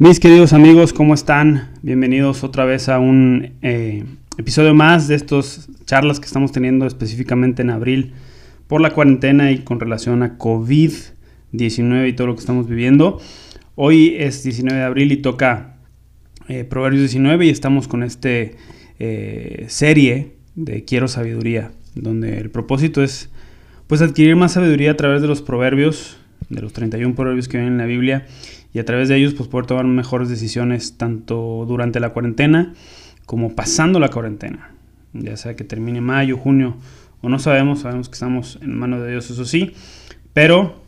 Mis queridos amigos, ¿cómo están? Bienvenidos otra vez a un eh, episodio más de estas charlas que estamos teniendo específicamente en abril por la cuarentena y con relación a COVID-19 y todo lo que estamos viviendo. Hoy es 19 de abril y toca eh, Proverbios 19 y estamos con este eh, serie de Quiero Sabiduría, donde el propósito es pues adquirir más sabiduría a través de los proverbios, de los 31 proverbios que vienen en la Biblia y a través de ellos pues poder tomar mejores decisiones tanto durante la cuarentena como pasando la cuarentena. Ya sea que termine mayo, junio o no sabemos, sabemos que estamos en manos de Dios, eso sí, pero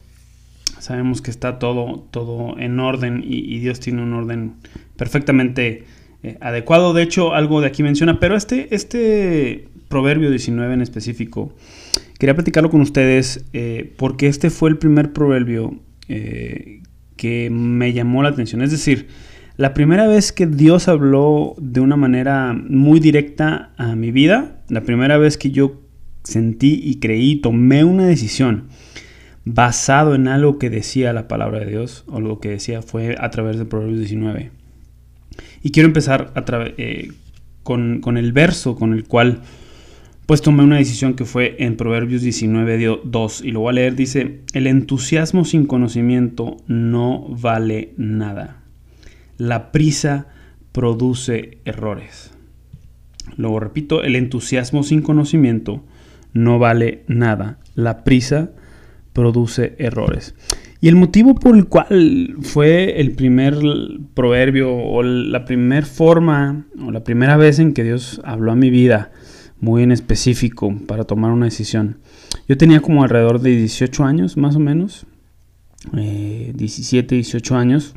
sabemos que está todo, todo en orden y, Dios tiene un orden perfectamente eh, adecuado. De hecho, algo de aquí menciona, pero este, este proverbio 19 en específico, quería platicarlo con ustedes eh, porque este fue el primer proverbio eh, que me llamó la atención. Es decir, la primera vez que Dios habló de una manera muy directa a mi vida, la primera vez que yo sentí y creí, tomé una decisión basado en algo que decía la palabra de Dios, o lo que decía fue a través de Proverbios 19. Y quiero empezar eh, con, con, el verso con el cual pues tomé una decisión que fue en Proverbios 19, 2, y lo voy a leer, dice, el entusiasmo sin conocimiento no vale nada. La prisa produce errores. Luego repito, el entusiasmo sin conocimiento no vale nada. La prisa produce errores. Y el motivo por el cual fue el primer proverbio o la primera forma o la primera vez en que Dios habló a mi vida muy en específico para tomar una decisión. Yo tenía como alrededor de 18 años, más o menos, 17, eh, 18 años.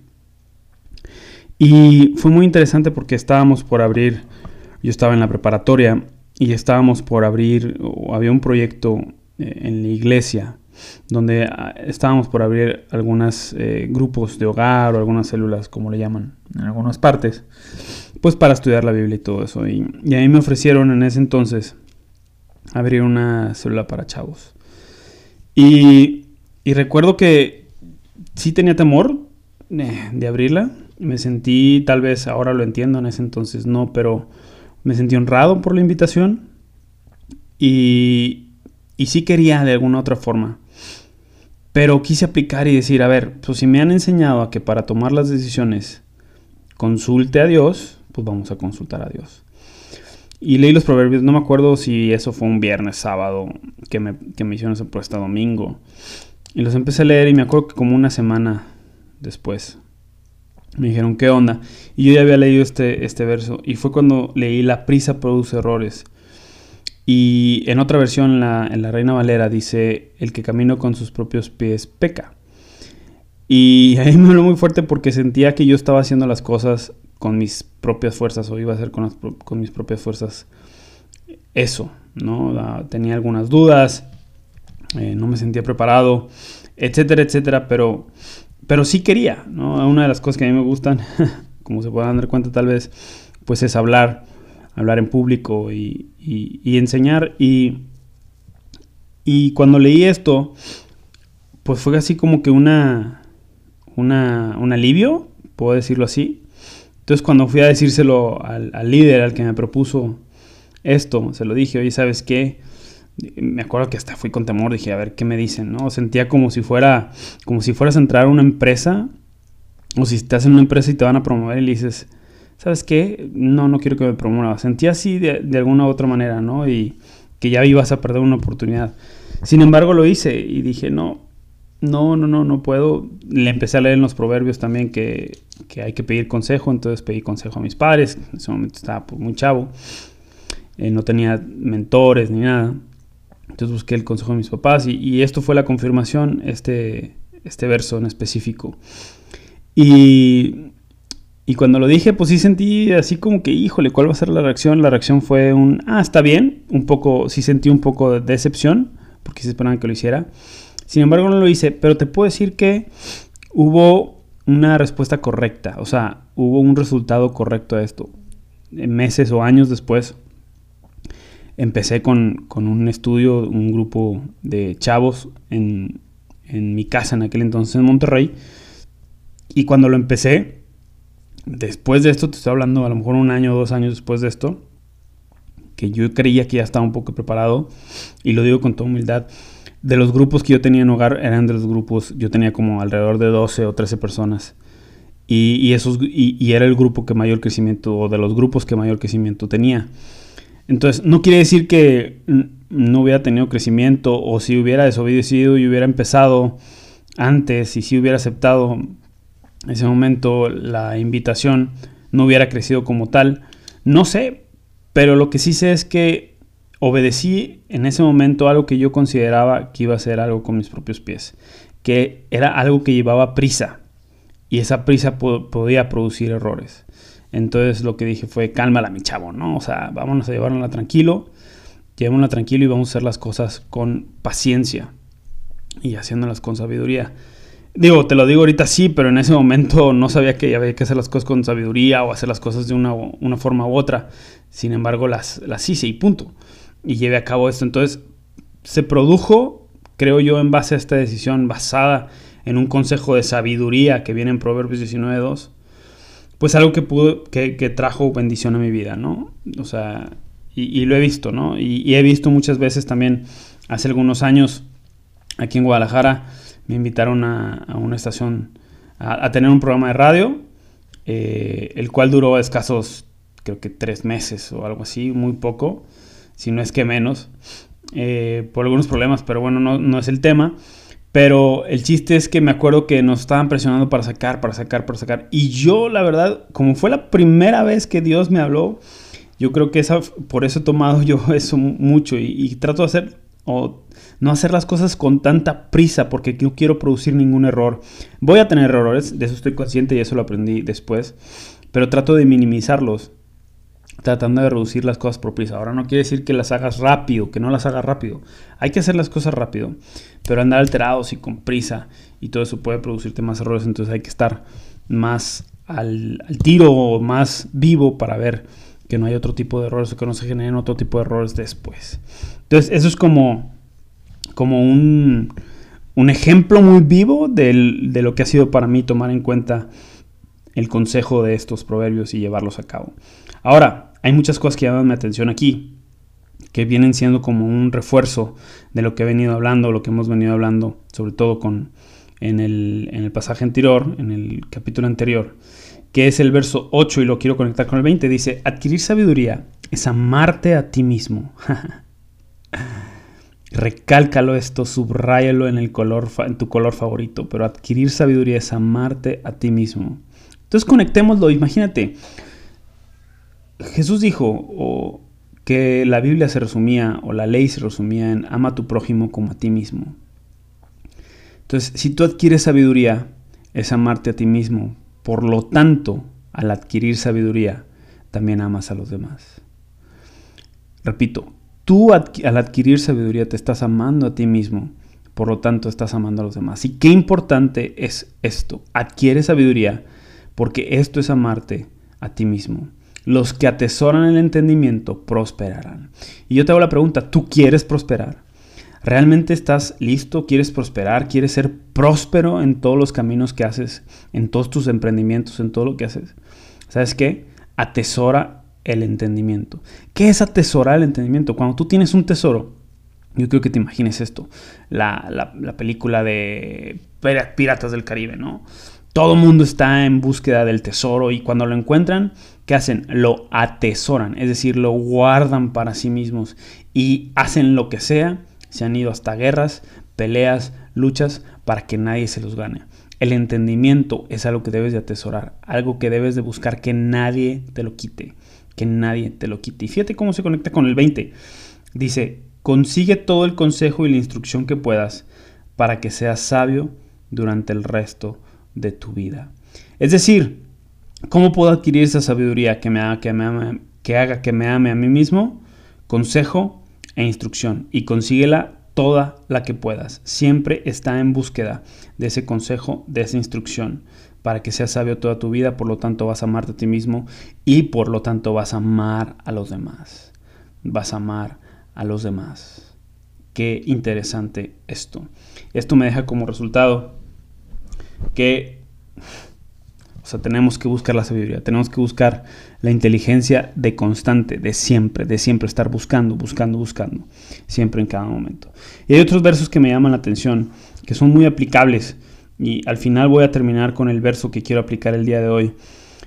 Y fue muy interesante porque estábamos por abrir, yo estaba en la preparatoria y estábamos por abrir, o había un proyecto eh, en la iglesia donde ah, estábamos por abrir algunos eh, grupos de hogar o algunas células, como le llaman, en algunas partes pues para estudiar la Biblia y todo eso. Y, a mí me ofrecieron en ese entonces abrir una célula para chavos. Y, recuerdo que sí tenía temor eh, de abrirla. Me sentí, tal vez ahora lo entiendo, en ese entonces no, pero me sentí honrado por la invitación. Y, y sí quería de alguna otra forma. Pero quise aplicar y decir, a ver, pues si me han enseñado a que para tomar las decisiones consulte a Dios, pues vamos a consultar a Dios. Y leí los proverbios, no me acuerdo si eso fue un viernes, sábado, que me, que me hicieron esa propuesta domingo. Y los empecé a leer y me acuerdo que como una semana después me dijeron, ¿qué onda? Y yo ya había leído este, este verso y fue cuando leí La prisa produce errores. Y en otra versión, la, en la Reina Valera, dice, el que camina con sus propios pies peca. Y ahí me habló muy fuerte porque sentía que yo estaba haciendo las cosas con mis propias fuerzas o iba a hacer con, con mis propias fuerzas eso, ¿no? Tenía algunas dudas, eh, no me sentía preparado, etcétera, etcétera, pero, pero sí quería, ¿no? Una de las cosas que a mí me gustan, como se puedan dar cuenta tal vez, pues es hablar, hablar en público y, y, enseñar. Y, y cuando leí esto, pues fue así como que una, una, un alivio, puedo decirlo así, entonces cuando fui a decírselo al, líder, al que me propuso esto, se lo dije, oye, ¿sabes qué? Me acuerdo que hasta fui con temor, dije, a ver qué me dicen, ¿no? Sentía como si fuera, como si fueras a entrar a una empresa, o si estás en una empresa y te van a promover y le dices, ¿sabes qué? No, no quiero que me promueva. Sentía así de, de alguna u otra manera, ¿no? Y que ya ibas a perder una oportunidad. Sin embargo, lo hice y dije, no, no, no, no, no puedo. Le empecé a leer en los proverbios también que, hay que pedir consejo, entonces pedí consejo a mis padres, en ese momento estaba pues, muy chavo, eh, no tenía mentores ni nada, entonces busqué el consejo de mis papás y, esto fue la confirmación, este, este verso en específico. Y, y cuando lo dije, pues sí sentí así como que, híjole, ¿cuál va a ser la reacción? La reacción fue un, ah, está bien, un poco, sí sentí un poco de decepción, porque se esperaban que lo hiciera. Sin embargo, no lo hice, pero te puedo decir que hubo una respuesta correcta, o sea, hubo un resultado correcto a esto. Meses o años después, empecé con, un estudio, un grupo de chavos en, mi casa en aquel entonces en Monterrey. Y cuando lo empecé, después de esto, te estoy hablando a lo mejor un año o dos años después de esto, que yo creía que ya estaba un poco preparado, y lo digo con toda humildad, de los grupos que yo tenía en hogar eran de los grupos, yo tenía como alrededor de 12 o 13 personas. Y, esos, y, era el grupo que mayor crecimiento, o de los grupos que mayor crecimiento tenía. Entonces, no quiere decir que no hubiera tenido crecimiento, o si hubiera desobedecido y hubiera empezado antes, y si hubiera aceptado ese momento la invitación, no hubiera crecido como tal. No sé, pero lo que sí sé es que obedecí en ese momento algo que yo consideraba que iba a ser algo con mis propios pies, que era algo que llevaba prisa y esa prisa podía producir errores. Entonces lo que dije fue, cálmala mi chavo, ¿no? O sea, vámonos a llevarla tranquilo, llevémosla tranquilo y vamos a hacer las cosas con paciencia y haciéndolas con sabiduría. Digo, te lo digo ahorita sí, pero en ese momento no sabía que había que hacer las cosas con sabiduría o hacer las cosas de una, una forma u otra. Sin embargo, las, las hice y punto y lleve a cabo esto. Entonces, se produjo, creo yo, en base a esta decisión basada en un consejo de sabiduría que viene en Proverbios 19.2, pues algo que, pudo, que, trajo bendición a mi vida, ¿no? O sea, y, lo he visto, ¿no? Y, he visto muchas veces también, hace algunos años, aquí en Guadalajara, me invitaron a, una estación a, tener un programa de radio, eh, el cual duró escasos, creo que tres meses o algo así, muy poco si no es que menos, eh, por algunos problemas, pero bueno, no, es el tema. Pero el chiste es que me acuerdo que nos estaban presionando para sacar, para sacar, para sacar. Y yo, la verdad, como fue la primera vez que Dios me habló, yo creo que esa, por eso he tomado yo eso mucho y, trato de hacer o no hacer las cosas con tanta prisa porque no quiero producir ningún error. Voy a tener errores, de eso estoy consciente y eso lo aprendí después, pero trato de minimizarlos tratando de reducir las cosas por prisa. Ahora no quiere decir que las hagas rápido, que no las hagas rápido. Hay que hacer las cosas rápido, pero andar alterados y con prisa y todo eso puede producirte más errores, entonces hay que estar más al, tiro o más vivo para ver que no hay otro tipo de errores o que no se generen otro tipo de errores después. Entonces eso es como, como un, un ejemplo muy vivo de lo que ha sido para mí tomar en cuenta el consejo de estos proverbios y llevarlos a cabo. Ahora, hay muchas cosas que llaman mi atención aquí, que vienen siendo como un refuerzo de lo que he venido hablando, lo que hemos venido hablando, sobre todo con, en, el, en el pasaje anterior, en el capítulo anterior, que es el verso 8 y lo quiero conectar con el 20. Dice, adquirir sabiduría es amarte a ti mismo. Recálcalo esto, subráyalo en, el color, en tu color favorito, pero adquirir sabiduría es amarte a ti mismo. Entonces conectémoslo, imagínate. Jesús dijo que la Biblia se resumía o la ley se resumía en ama a tu prójimo como a ti mismo. Entonces, si tú adquieres sabiduría, es amarte a ti mismo. Por lo tanto, al adquirir sabiduría, también amas a los demás. Repito, tú al adquirir sabiduría te estás amando a ti mismo, por lo tanto estás amando a los demás. Y qué importante es esto. Adquiere sabiduría porque esto es amarte a ti mismo. Los que atesoran el entendimiento prosperarán. Y yo te hago la pregunta, ¿tú quieres prosperar? ¿Realmente estás listo? ¿Quieres prosperar? ¿Quieres ser próspero en todos los caminos que haces, en todos tus emprendimientos, en todo lo que haces? ¿Sabes qué? Atesora el entendimiento. ¿Qué es atesorar el entendimiento? Cuando tú tienes un tesoro, yo creo que te imagines esto, la, la película de Piratas del Caribe, ¿no? Todo mundo está en búsqueda del tesoro y cuando lo encuentran, ¿qué hacen? Lo atesoran, es decir, lo guardan para sí mismos y hacen lo que sea. Se han ido hasta guerras, peleas, luchas para que nadie se los gane. El entendimiento es algo que debes de atesorar, algo que debes de buscar que nadie te lo quite, que nadie te lo quite. Y fíjate cómo se conecta con el 20. Dice, consigue todo el consejo y la instrucción que puedas para que seas sabio durante el resto de tu vida. Es decir, ¿cómo puedo adquirir esa sabiduría que me haga que me ame, que haga que me ame a mí mismo? Consejo e instrucción y consíguela toda la que puedas. Siempre está en búsqueda de ese consejo, de esa instrucción, para que seas sabio toda tu vida, por lo tanto vas a amarte a ti mismo y por lo tanto vas a amar a los demás. Vas a amar a los demás. Qué interesante esto. Esto me deja como resultado que O sea, tenemos que buscar la sabiduría, tenemos que buscar la inteligencia de constante, de siempre, de siempre estar buscando, buscando, buscando, siempre en cada momento. Y hay otros versos que me llaman la atención, que son muy aplicables. Y al final voy a terminar con el verso que quiero aplicar el día de hoy.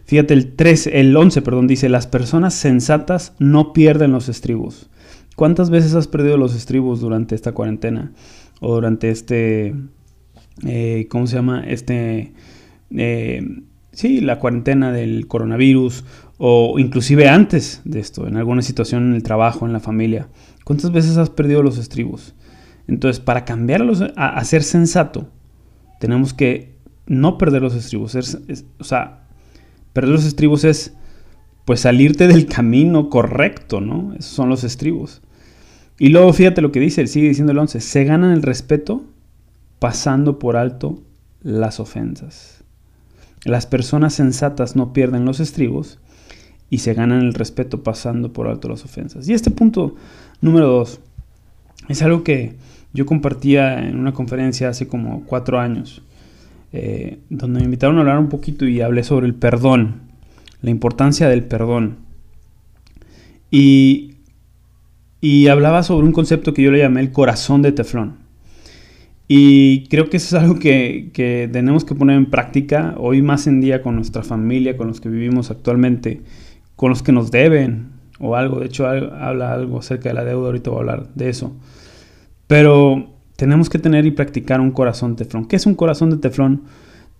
Fíjate, el 3, el 11, perdón, dice, las personas sensatas no pierden los estribos. ¿Cuántas veces has perdido los estribos durante esta cuarentena? O durante este, eh, ¿cómo se llama? Este, eh, sí, la cuarentena del coronavirus o inclusive antes de esto, en alguna situación en el trabajo, en la familia. ¿Cuántas veces has perdido los estribos? Entonces, para cambiarlos a, ser sensato, tenemos que no perder los estribos. o sea, perder los estribos es pues salirte del camino correcto, ¿no? Esos son los estribos. Y luego fíjate lo que dice, sigue diciendo el 11, se ganan el respeto pasando por alto las ofensas. Las personas sensatas no pierden los estribos y se ganan el respeto pasando por alto las ofensas. Y este punto número dos es algo que yo compartía en una conferencia hace como cuatro años, eh, donde me invitaron a hablar un poquito y hablé sobre el perdón, la importancia del perdón. Y, y hablaba sobre un concepto que yo le llamé el corazón de teflón. Y creo que eso es algo que, tenemos que poner en práctica hoy más en día con nuestra familia, con los que vivimos actualmente, con los que nos deben o algo. De hecho, habla algo acerca de la deuda, ahorita voy a hablar de eso. Pero tenemos que tener y practicar un corazón teflón. ¿Qué es un corazón de teflón?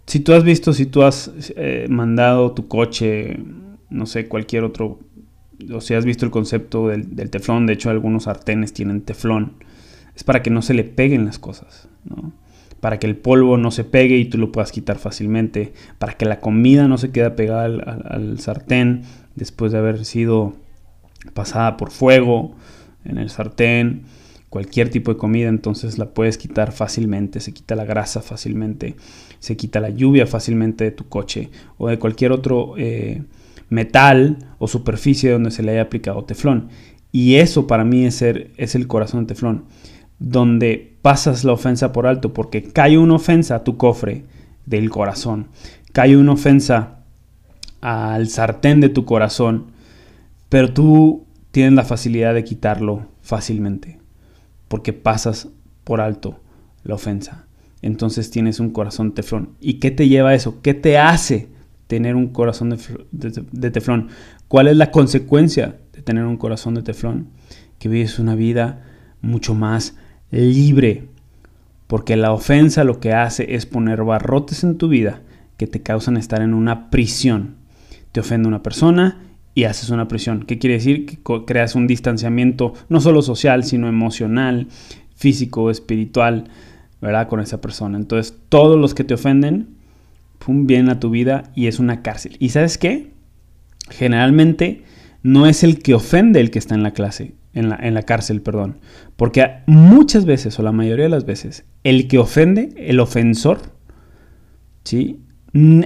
Si tú has visto, si tú has eh, mandado tu coche, no sé, cualquier otro, o si has visto el concepto del, del teflón, de hecho algunos sartenes tienen teflón es para que no se le peguen las cosas, ¿no? Para que el polvo no se pegue y tú lo puedas quitar fácilmente, para que la comida no se quede pegada al, sartén después de haber sido pasada por fuego en el sartén, cualquier tipo de comida, entonces la puedes quitar fácilmente, se quita la grasa fácilmente, se quita la lluvia fácilmente de tu coche o de cualquier otro eh, metal o superficie donde se le haya aplicado teflón. Y eso para mí es, ser, es el corazón de teflón donde pasas la ofensa por alto, porque cae una ofensa a tu cofre del corazón, cae una ofensa al sartén de tu corazón, pero tú tienes la facilidad de quitarlo fácilmente, porque pasas por alto la ofensa. Entonces tienes un corazón teflón. ¿Y qué te lleva a eso? ¿Qué te hace tener un corazón de, teflón? ¿Cuál es la consecuencia de tener un corazón de teflón? Que vives una vida mucho más libre, porque la ofensa lo que hace es poner barrotes en tu vida que te causan estar en una prisión. Te ofende una persona y haces una prisión. ¿Qué quiere decir? Que creas un distanciamiento no solo social, sino emocional, físico, espiritual, ¿verdad? Con esa persona. Entonces, todos los que te ofenden, vienen a tu vida y es una cárcel. ¿Y sabes qué? Generalmente no es el que ofende el que está en la clase, en la, cárcel, perdón. Porque muchas veces, o la mayoría de las veces, el que ofende, el ofensor, ¿sí?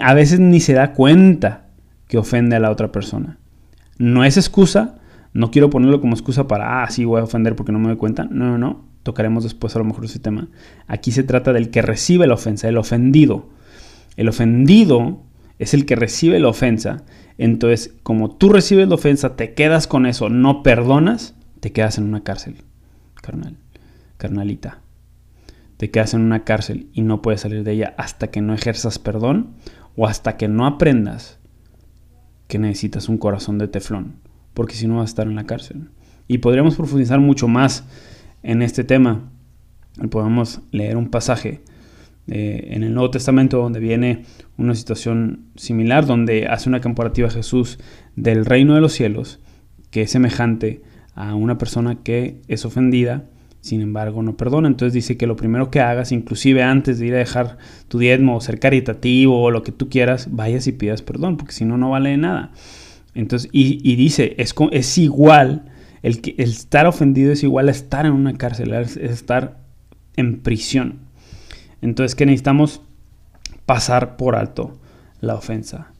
a veces ni se da cuenta que ofende a la otra persona. No es excusa, no quiero ponerlo como excusa para, ah, sí, voy a ofender porque no me doy cuenta. No, no, no, tocaremos después a lo mejor ese tema. Aquí se trata del que recibe la ofensa, el ofendido. El ofendido es el que recibe la ofensa. Entonces, como tú recibes la ofensa, te quedas con eso, no perdonas, te quedas en una cárcel, carnal, carnalita. Te quedas en una cárcel y no puedes salir de ella hasta que no ejerzas perdón o hasta que no aprendas que necesitas un corazón de teflón, porque si no vas a estar en la cárcel. Y podríamos profundizar mucho más en este tema. Podemos leer un pasaje eh, en el Nuevo Testamento donde viene una situación similar, donde hace una comparativa Jesús del reino de los cielos, que es semejante a una persona que es ofendida, sin embargo no perdona. Entonces dice que lo primero que hagas, inclusive antes de ir a dejar tu diezmo o ser caritativo o lo que tú quieras, vayas y pidas perdón, porque si no, no vale nada. Entonces, y, dice, es, es igual, el, el estar ofendido es igual a estar en una cárcel, es estar en prisión. Entonces, que necesitamos pasar por alto la ofensa.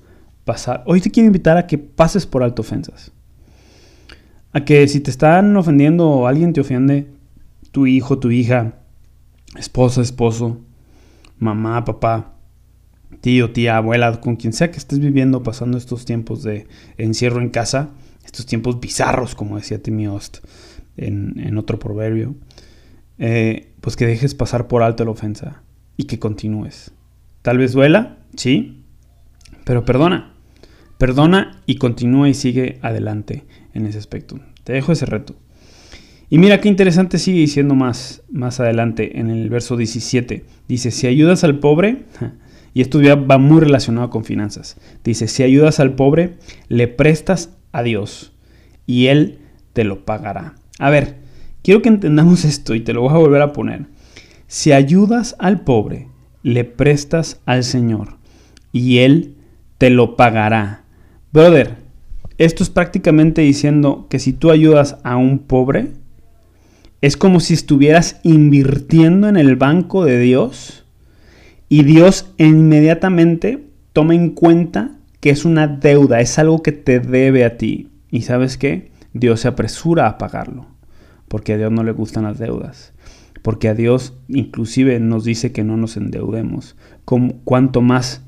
Pasar. Hoy te quiero invitar a que pases por alto ofensas. A que si te están ofendiendo o alguien te ofende, tu hijo, tu hija, esposa, esposo, mamá, papá, tío, tía, abuela, con quien sea que estés viviendo, pasando estos tiempos de encierro en casa, estos tiempos bizarros, como decía Timmy Ost en, otro proverbio, eh, pues que dejes pasar por alto la ofensa y que continúes. Tal vez duela, sí, pero perdona. Perdona y continúa y sigue adelante en ese aspecto. Te dejo ese reto. Y mira qué interesante sigue diciendo más, más adelante en el verso 17. Dice, si ayudas al pobre, y esto ya va muy relacionado con finanzas. Dice, si ayudas al pobre, le prestas a Dios y Él te lo pagará. A ver, quiero que entendamos esto y te lo voy a volver a poner. Si ayudas al pobre, le prestas al Señor y Él te lo pagará. Brother, esto es prácticamente diciendo que si tú ayudas a un pobre, es como si estuvieras invirtiendo en el banco de Dios y Dios inmediatamente toma en cuenta que es una deuda, es algo que te debe a ti. ¿Y sabes qué? Dios se apresura a pagarlo, porque a Dios no le gustan las deudas, porque a Dios inclusive nos dice que no nos endeudemos. ¿Cuánto más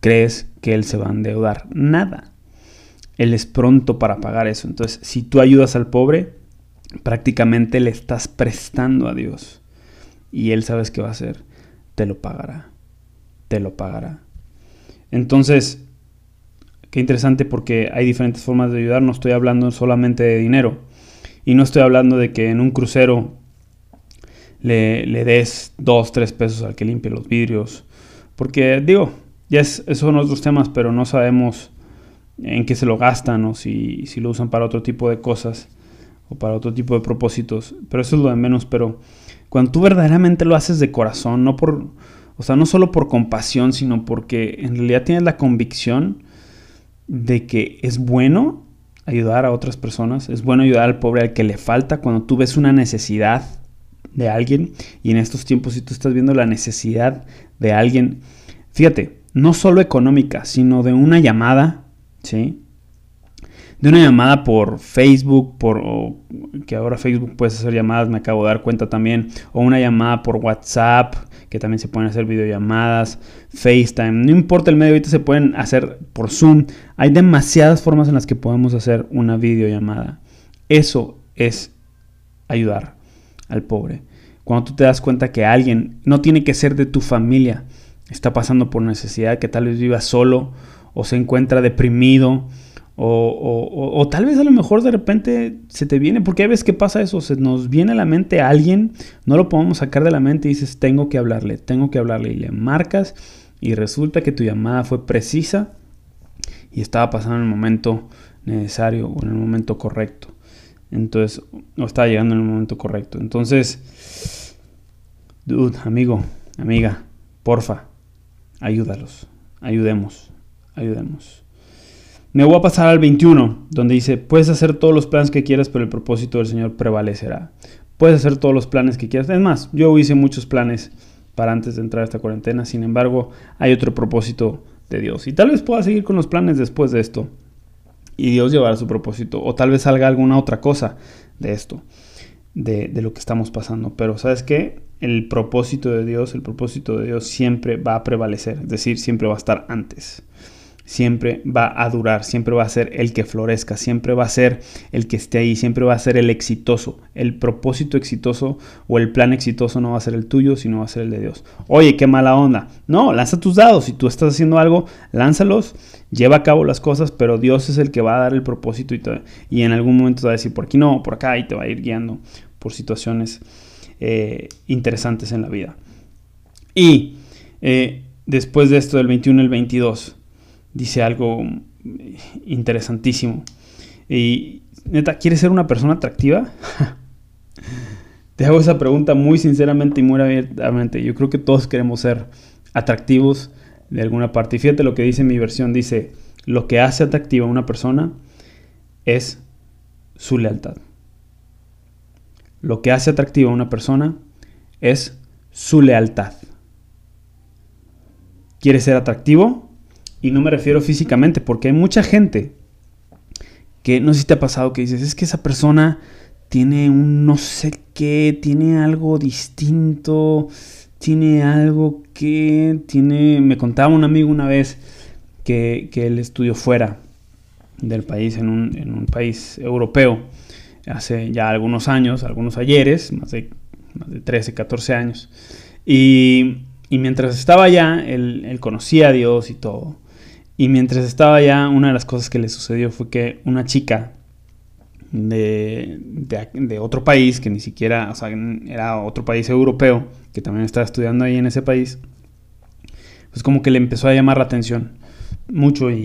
crees que Él se va a endeudar? Nada. Él es pronto para pagar eso. Entonces, si tú ayudas al pobre, prácticamente le estás prestando a Dios. Y Él sabes qué va a hacer. Te lo pagará. Te lo pagará. Entonces, qué interesante porque hay diferentes formas de ayudar. No estoy hablando solamente de dinero. Y no estoy hablando de que en un crucero le, le des dos, tres pesos al que limpie los vidrios. Porque digo, ya es, esos son otros temas, pero no sabemos en qué se lo gastan o si, si, lo usan para otro tipo de cosas o para otro tipo de propósitos. Pero eso es lo de menos. Pero cuando tú verdaderamente lo haces de corazón, no por, o sea, no solo por compasión, sino porque en realidad tienes la convicción de que es bueno ayudar a otras personas, es bueno ayudar al pobre al que le falta cuando tú ves una necesidad de alguien y en estos tiempos si tú estás viendo la necesidad de alguien, fíjate, no solo económica, sino de una llamada, ¿sí? De una llamada por Facebook, por que ahora Facebook puedes hacer llamadas, me acabo de dar cuenta también, o una llamada por WhatsApp, que también se pueden hacer videollamadas, FaceTime, no importa el medio, ahorita se pueden hacer por Zoom. Hay demasiadas formas en las que podemos hacer una videollamada. Eso es ayudar al pobre. Cuando tú te das cuenta que alguien no tiene que ser de tu familia, está pasando por necesidad, que tal vez viva solo o se encuentra deprimido o, tal vez a lo mejor de repente se te viene, porque hay veces que pasa eso, se nos viene a la mente alguien, no lo podemos sacar de la mente y dices, tengo que hablarle, tengo que hablarle y le marcas y resulta que tu llamada fue precisa y estaba pasando en el momento necesario o en el momento correcto. Entonces, o estaba llegando en el momento correcto. Entonces, dude, amigo, amiga, porfa, ayúdalos, ayudemos, ayudemos. Me voy a pasar al 21, donde dice, puedes hacer todos los planes que quieras, pero el propósito del Señor prevalecerá. Puedes hacer todos los planes que quieras. Es más, yo hice muchos planes para antes de entrar a esta cuarentena, sin embargo, hay otro propósito de Dios. Y tal vez pueda seguir con los planes después de esto. Y Dios llevará su propósito. O tal vez salga alguna otra cosa de esto, de, de lo que estamos pasando. Pero ¿sabes qué? el propósito de Dios, el propósito de Dios siempre va a prevalecer, es decir, siempre va a estar antes. Siempre va a durar, siempre va a ser el que florezca, siempre va a ser el que esté ahí, siempre va a ser el exitoso. El propósito exitoso o el plan exitoso no va a ser el tuyo, sino va a ser el de Dios. Oye, qué mala onda. No, lanza tus dados. Si tú estás haciendo algo, lánzalos, lleva a cabo las cosas, pero Dios es el que va a dar el propósito y, y en algún momento te va a decir por aquí no, por acá y te va a ir guiando por situaciones eh, interesantes en la vida. Y eh, después de esto del 21 el 22, dice algo interesantísimo. Y neta, ¿quieres ser una persona atractiva? Te hago esa pregunta muy sinceramente y muy abiertamente. Yo creo que todos queremos ser atractivos de alguna parte. Y fíjate lo que dice mi versión. Dice, lo que hace atractiva a una persona es su lealtad. Lo que hace atractiva a una persona es su lealtad. ¿Quieres ser atractivo? Y no me refiero físicamente, porque hay mucha gente que no sé si te ha pasado que dices, es que esa persona tiene un no sé qué, tiene algo distinto, tiene algo que tiene, me contaba un amigo una vez que, que él estudió fuera del país, en un, en un, país europeo, hace ya algunos años, algunos ayeres, más de, más de 13, 14 años. Y, y mientras estaba allá, él, él, conocía a Dios y todo. Y mientras estaba allá, una de las cosas que le sucedió fue que una chica de, de, otro país, que ni siquiera, o sea, era otro país europeo, que también estaba estudiando ahí en ese país, pues como que le empezó a llamar la atención mucho y,